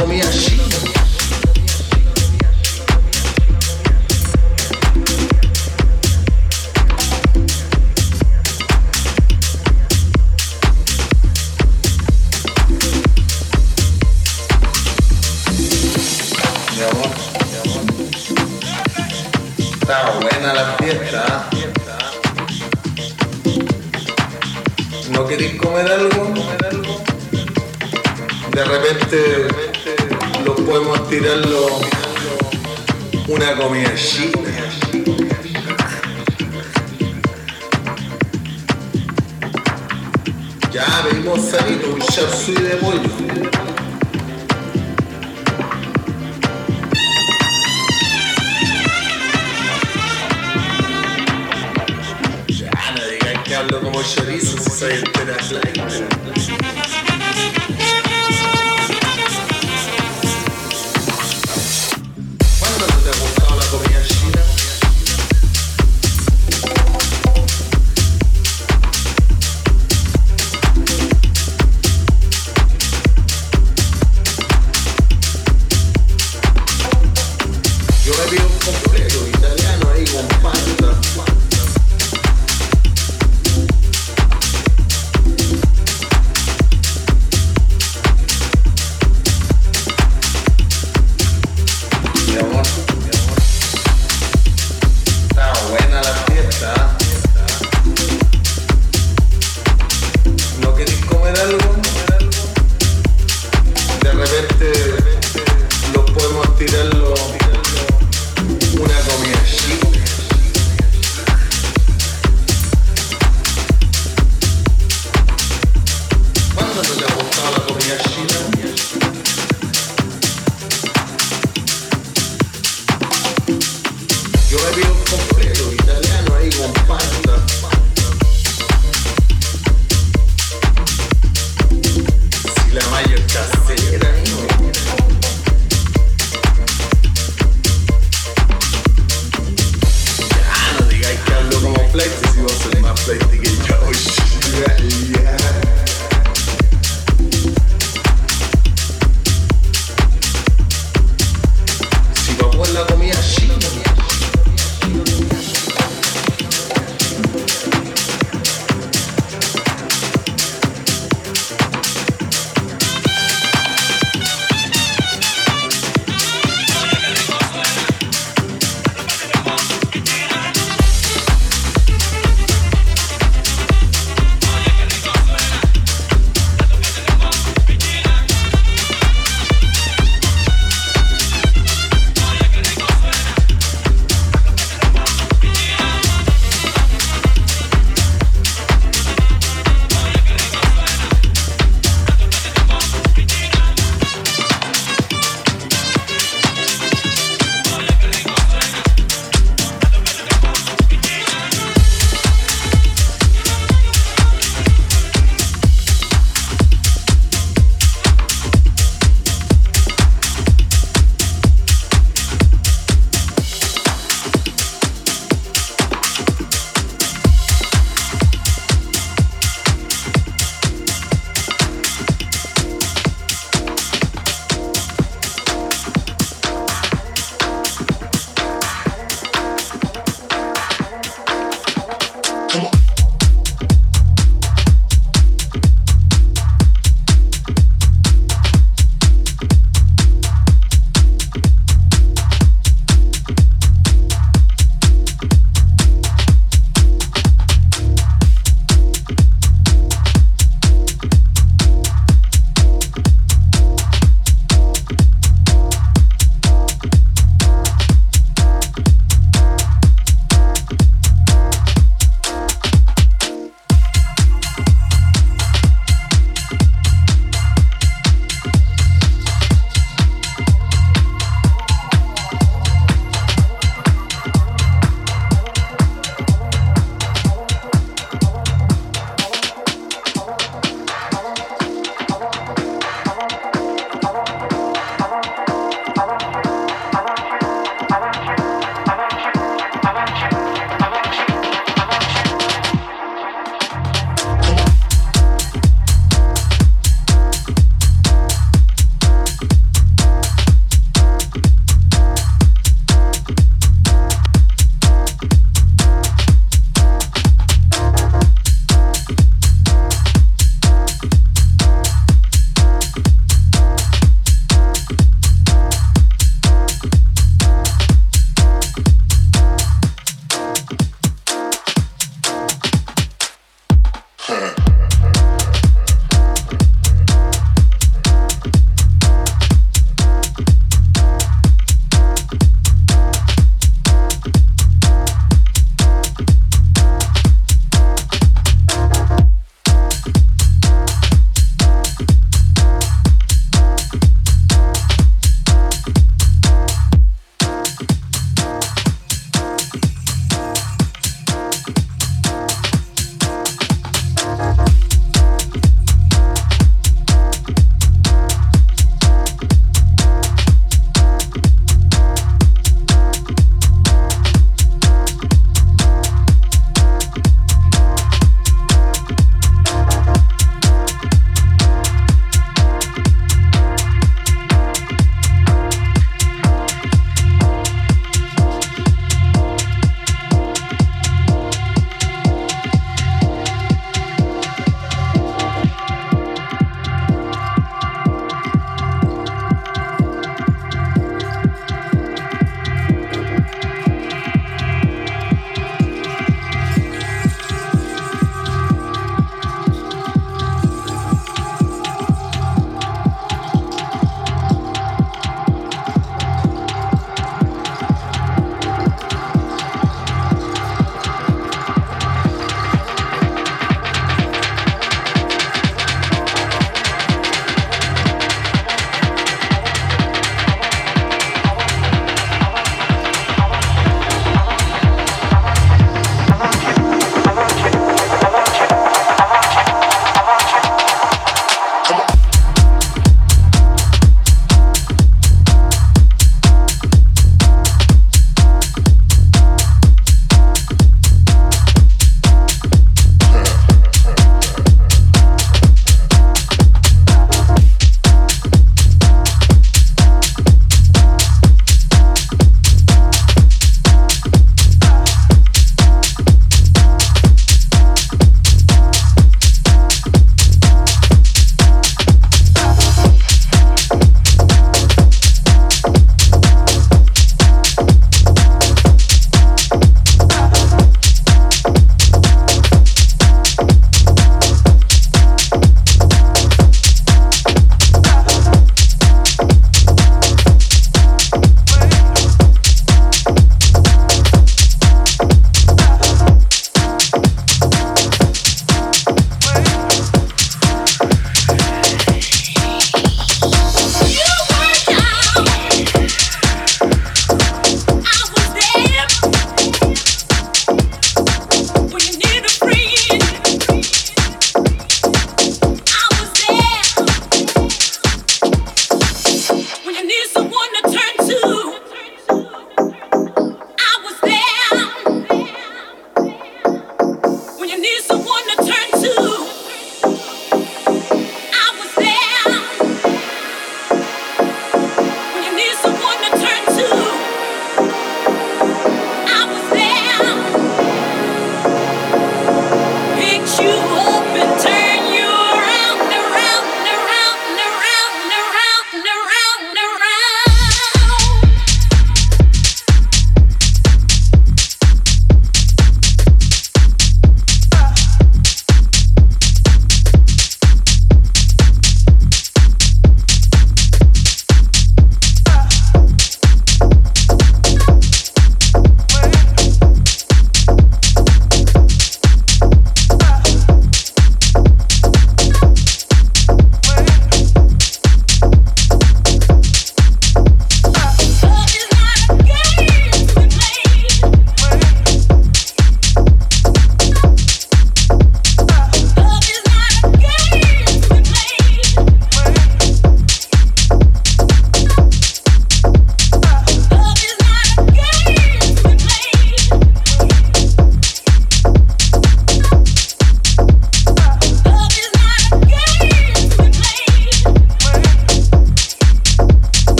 Let me ask she. una comida chic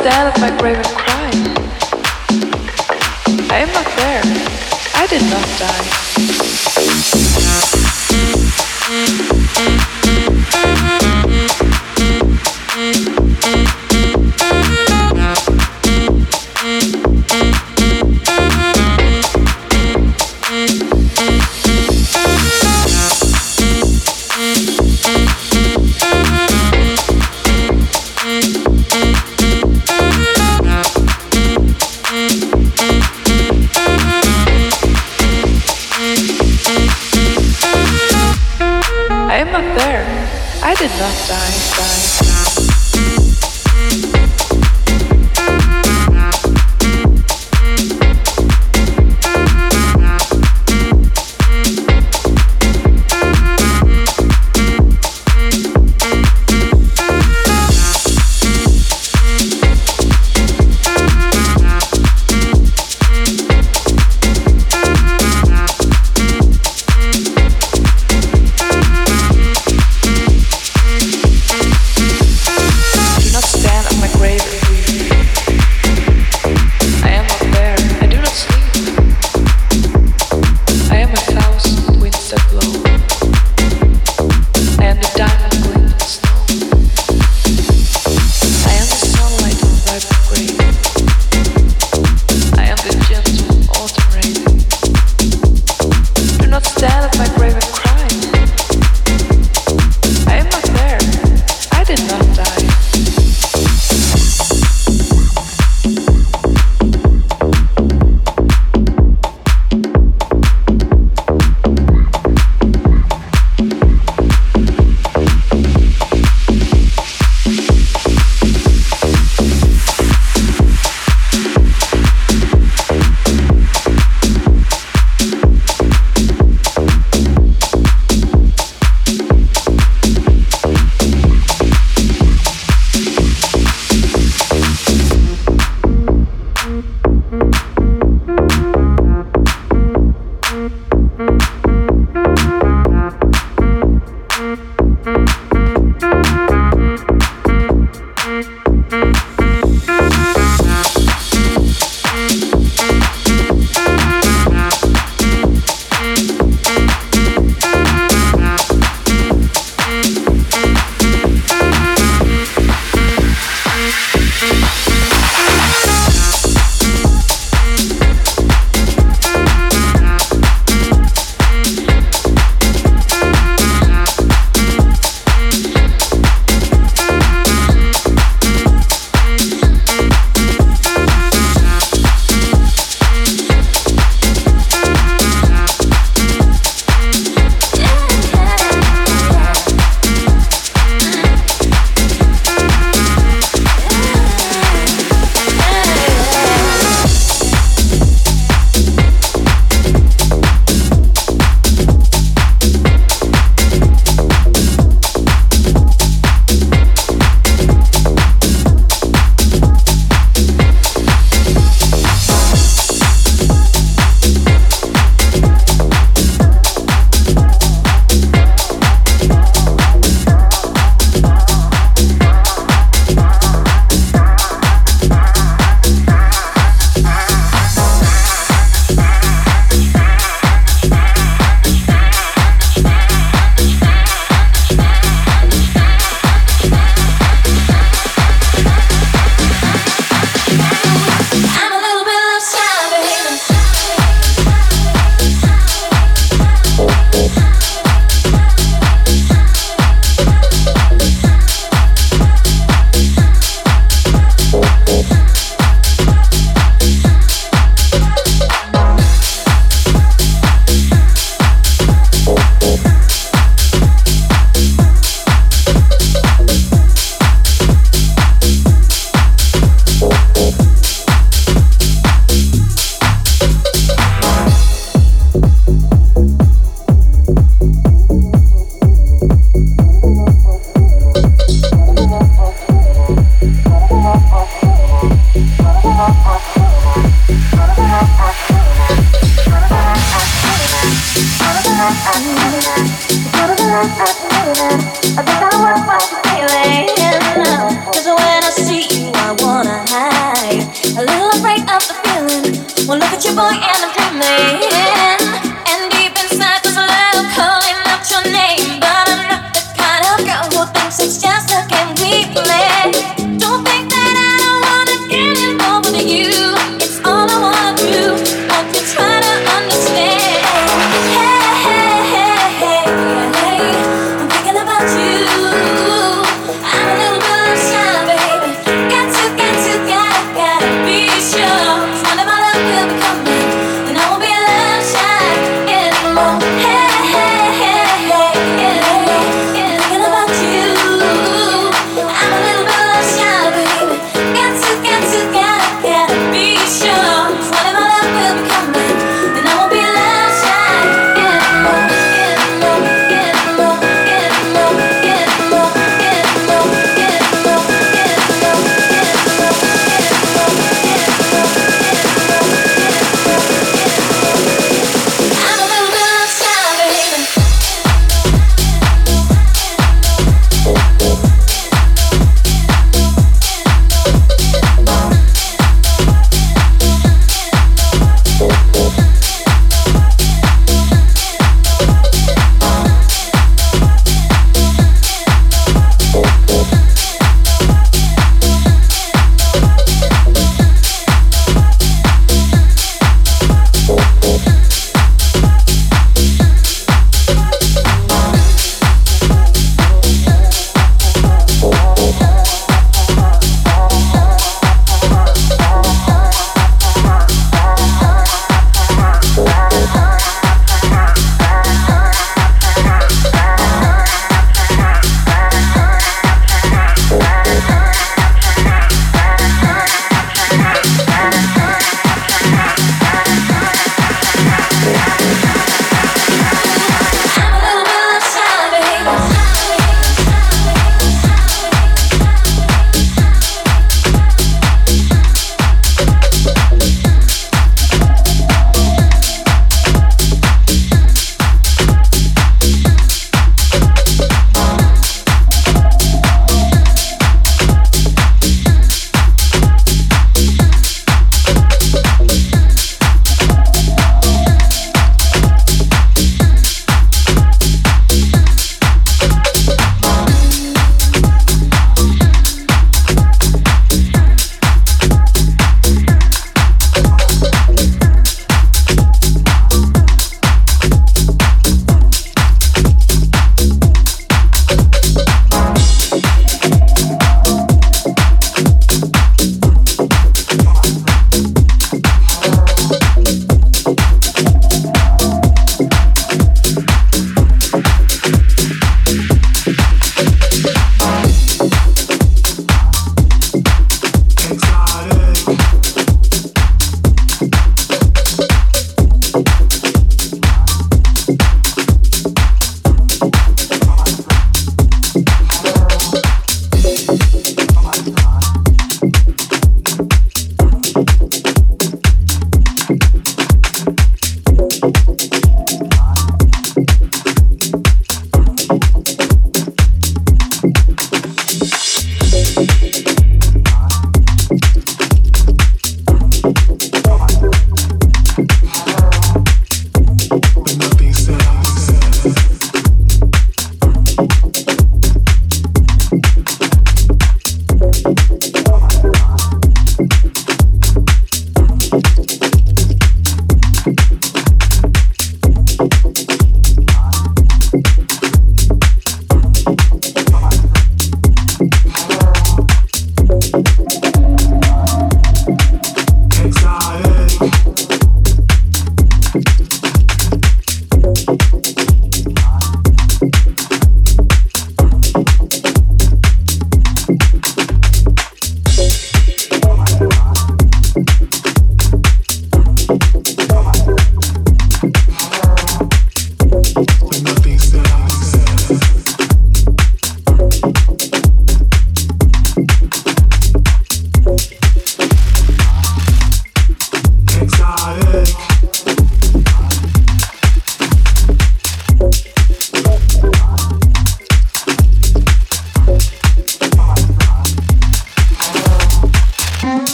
stand at my grave and cry. I am not there. I did not die.